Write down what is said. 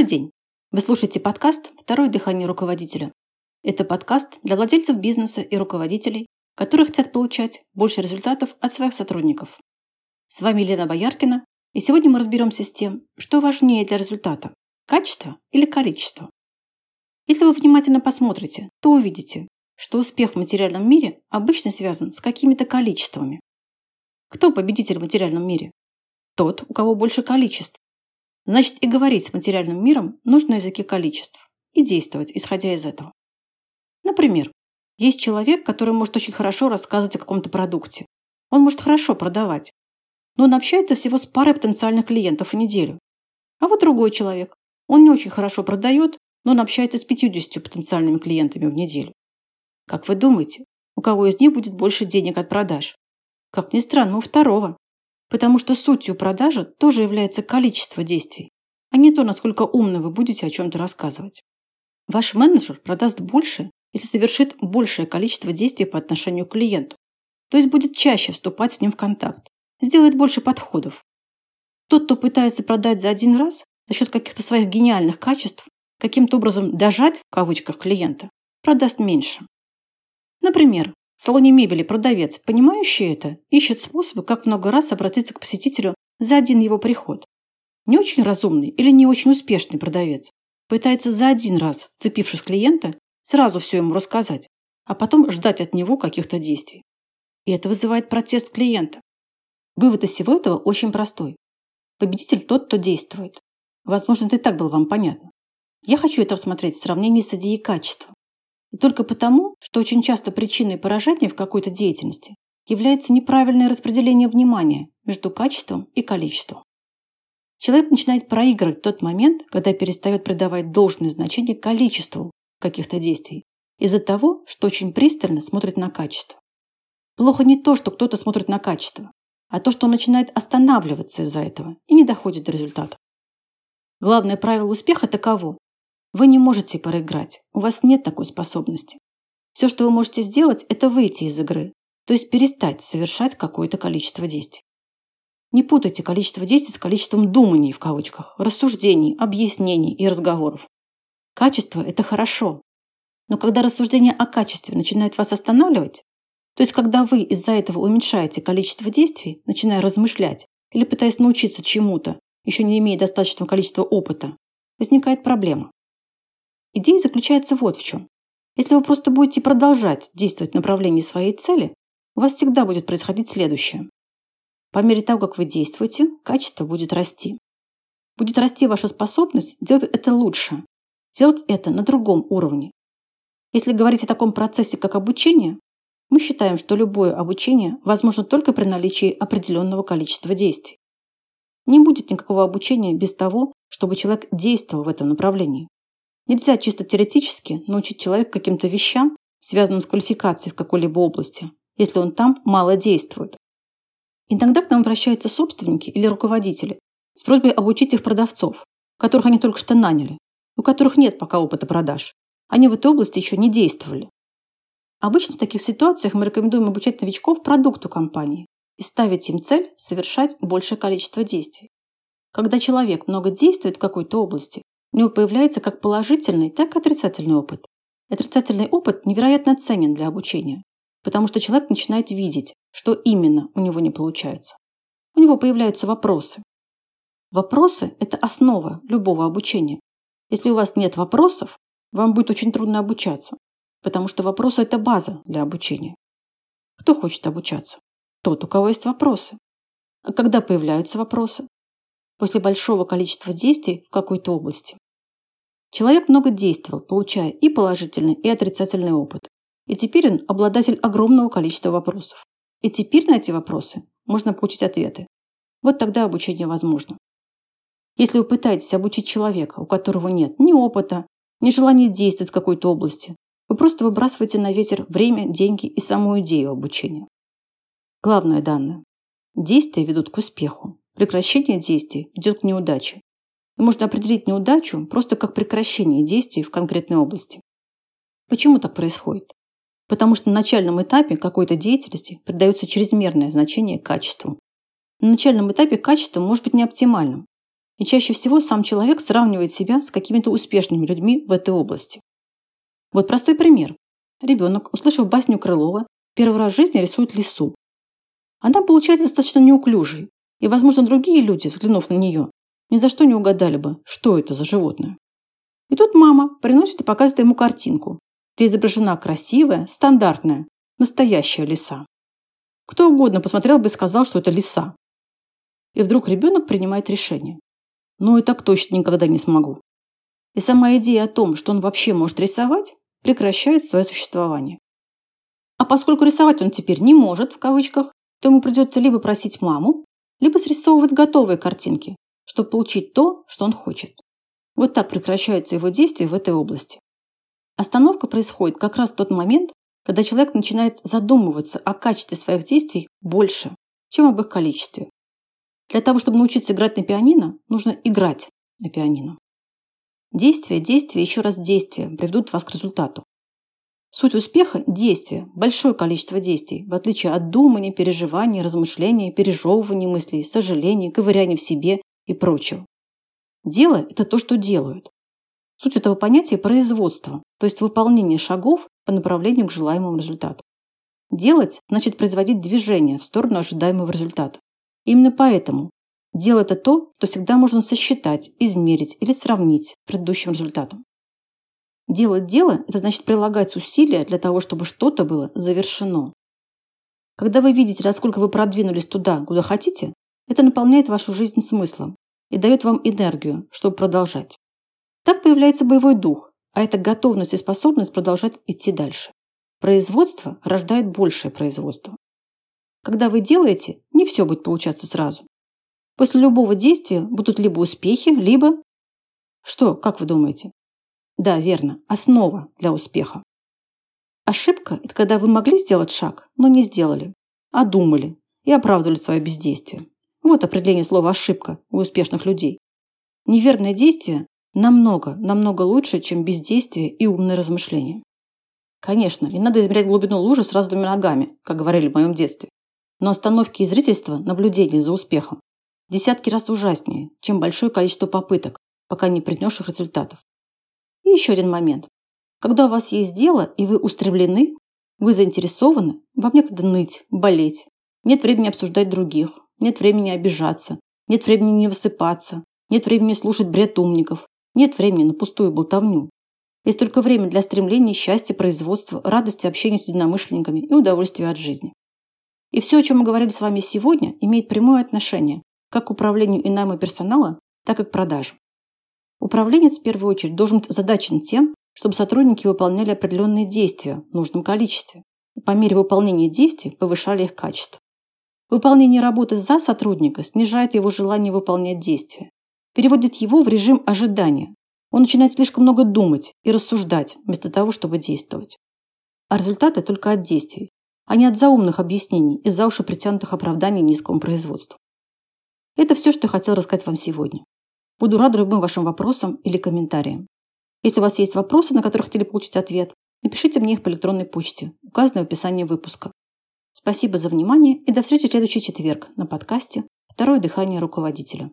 Добрый день! Вы слушаете подкаст «Второе дыхание руководителя». Это подкаст для владельцев бизнеса и руководителей, которые хотят получать больше результатов от своих сотрудников. С вами Лена Бояркина, и сегодня мы разберемся с тем, что важнее для результата – качество или количество. Если вы внимательно посмотрите, то увидите, что успех в материальном мире обычно связан с какими-то количествами. Кто победитель в материальном мире? Тот, у кого больше количеств. Значит, и говорить с материальным миром нужно языке количеств и действовать, исходя из этого. Например, есть человек, который может очень хорошо рассказывать о каком-то продукте. Он может хорошо продавать, но он общается всего с парой потенциальных клиентов в неделю. А вот другой человек. Он не очень хорошо продает, но он общается с 50 потенциальными клиентами в неделю. Как вы думаете, у кого из них будет больше денег от продаж? Как ни странно, у второго. Потому что сутью продажи тоже является количество действий, а не то, насколько умно вы будете о чем-то рассказывать. Ваш менеджер продаст больше, если совершит большее количество действий по отношению к клиенту, то есть будет чаще вступать с ним в контакт, сделает больше подходов. Тот, кто пытается продать за один раз за счет каких-то своих гениальных качеств, каким-то образом «дожать» в кавычках клиента, продаст меньше. Например, в салоне мебели продавец, понимающий это, ищет способы, как много раз обратиться к посетителю за один его приход. Не очень разумный или не очень успешный продавец пытается за один раз, вцепившись клиента, сразу все ему рассказать, а потом ждать от него каких-то действий. И это вызывает протест клиента. Вывод из всего этого очень простой. Победитель тот, кто действует. Возможно, это и так было вам понятно. Я хочу это рассмотреть в сравнении с идеей качества. И только потому, что очень часто причиной поражения в какой-то деятельности является неправильное распределение внимания между качеством и количеством. Человек начинает проигрывать тот момент, когда перестает придавать должное значение количеству каких-то действий из-за того, что очень пристально смотрит на качество. Плохо не то, что кто-то смотрит на качество, а то, что он начинает останавливаться из-за этого и не доходит до результата. Главное правило успеха таково вы не можете проиграть, у вас нет такой способности. Все, что вы можете сделать, это выйти из игры, то есть перестать совершать какое-то количество действий. Не путайте количество действий с количеством думаний в кавычках, рассуждений, объяснений и разговоров. Качество – это хорошо. Но когда рассуждение о качестве начинает вас останавливать, то есть когда вы из-за этого уменьшаете количество действий, начиная размышлять или пытаясь научиться чему-то, еще не имея достаточного количества опыта, возникает проблема. Идея заключается вот в чем. Если вы просто будете продолжать действовать в направлении своей цели, у вас всегда будет происходить следующее. По мере того, как вы действуете, качество будет расти. Будет расти ваша способность делать это лучше, делать это на другом уровне. Если говорить о таком процессе, как обучение, мы считаем, что любое обучение возможно только при наличии определенного количества действий. Не будет никакого обучения без того, чтобы человек действовал в этом направлении. Нельзя чисто теоретически научить человека каким-то вещам, связанным с квалификацией в какой-либо области, если он там мало действует. Иногда к нам обращаются собственники или руководители с просьбой обучить их продавцов, которых они только что наняли, у которых нет пока опыта продаж. Они в этой области еще не действовали. Обычно в таких ситуациях мы рекомендуем обучать новичков продукту компании и ставить им цель совершать большее количество действий. Когда человек много действует в какой-то области, у него появляется как положительный, так и отрицательный опыт. Отрицательный опыт невероятно ценен для обучения, потому что человек начинает видеть, что именно у него не получается. У него появляются вопросы. Вопросы – это основа любого обучения. Если у вас нет вопросов, вам будет очень трудно обучаться, потому что вопросы – это база для обучения. Кто хочет обучаться? Тот, у кого есть вопросы. А когда появляются вопросы? После большого количества действий в какой-то области. Человек много действовал, получая и положительный, и отрицательный опыт. И теперь он обладатель огромного количества вопросов. И теперь на эти вопросы можно получить ответы. Вот тогда обучение возможно. Если вы пытаетесь обучить человека, у которого нет ни опыта, ни желания действовать в какой-то области, вы просто выбрасываете на ветер время, деньги и саму идею обучения. Главное данное. Действия ведут к успеху. Прекращение действий ведет к неудаче. И можно определить неудачу просто как прекращение действий в конкретной области. Почему так происходит? Потому что на начальном этапе какой-то деятельности придается чрезмерное значение качеству. На начальном этапе качество может быть не оптимальным. И чаще всего сам человек сравнивает себя с какими-то успешными людьми в этой области. Вот простой пример. Ребенок, услышав басню Крылова, первый раз в жизни рисует лису. Она получается достаточно неуклюжей, и, возможно, другие люди, взглянув на нее, ни за что не угадали бы, что это за животное. И тут мама приносит и показывает ему картинку, где изображена красивая, стандартная, настоящая лиса. Кто угодно посмотрел бы и сказал, что это лиса. И вдруг ребенок принимает решение. Ну и так точно никогда не смогу. И сама идея о том, что он вообще может рисовать, прекращает свое существование. А поскольку рисовать он теперь не может, в кавычках, то ему придется либо просить маму, либо срисовывать готовые картинки, чтобы получить то, что он хочет. Вот так прекращаются его действия в этой области. Остановка происходит как раз в тот момент, когда человек начинает задумываться о качестве своих действий больше, чем об их количестве. Для того, чтобы научиться играть на пианино, нужно играть на пианино. Действия, действия, еще раз действия приведут вас к результату. Суть успеха – действия, большое количество действий, в отличие от думания, переживания, размышления, пережевывания мыслей, сожалений, ковыряния в себе и прочего. Дело – это то, что делают. Суть этого понятия – производство, то есть выполнение шагов по направлению к желаемому результату. Делать – значит производить движение в сторону ожидаемого результата. Именно поэтому дело – это то, что всегда можно сосчитать, измерить или сравнить с предыдущим результатом. Делать дело – это значит прилагать усилия для того, чтобы что-то было завершено. Когда вы видите, насколько вы продвинулись туда, куда хотите, это наполняет вашу жизнь смыслом и дает вам энергию, чтобы продолжать. Так появляется боевой дух, а это готовность и способность продолжать идти дальше. Производство рождает большее производство. Когда вы делаете, не все будет получаться сразу. После любого действия будут либо успехи, либо... Что, как вы думаете? Да, верно, основа для успеха. Ошибка – это когда вы могли сделать шаг, но не сделали, а думали и оправдывали свое бездействие. Вот определение слова «ошибка» у успешных людей. Неверное действие намного, намного лучше, чем бездействие и умное размышление. Конечно, не надо измерять глубину лужи с разными ногами, как говорили в моем детстве. Но остановки и зрительства, наблюдение за успехом, десятки раз ужаснее, чем большое количество попыток, пока не принесших результатов. И еще один момент. Когда у вас есть дело, и вы устремлены, вы заинтересованы, вам некогда ныть, болеть. Нет времени обсуждать других, нет времени обижаться, нет времени не высыпаться, нет времени слушать бред умников, нет времени на пустую болтовню. Есть только время для стремления, счастья, производства, радости общения с единомышленниками и удовольствия от жизни. И все, о чем мы говорили с вами сегодня, имеет прямое отношение как к управлению и найму персонала, так и к продажам. Управленец в первую очередь должен быть задачен тем, чтобы сотрудники выполняли определенные действия в нужном количестве. И по мере выполнения действий повышали их качество. Выполнение работы за сотрудника снижает его желание выполнять действия, переводит его в режим ожидания. Он начинает слишком много думать и рассуждать, вместо того, чтобы действовать. А результаты только от действий, а не от заумных объяснений и за уши притянутых оправданий низкому производству. Это все, что я хотел рассказать вам сегодня. Буду рада любым вашим вопросам или комментариям. Если у вас есть вопросы, на которые хотели получить ответ, напишите мне их по электронной почте, указанной в описании выпуска. Спасибо за внимание и до встречи в следующий четверг на подкасте «Второе дыхание руководителя».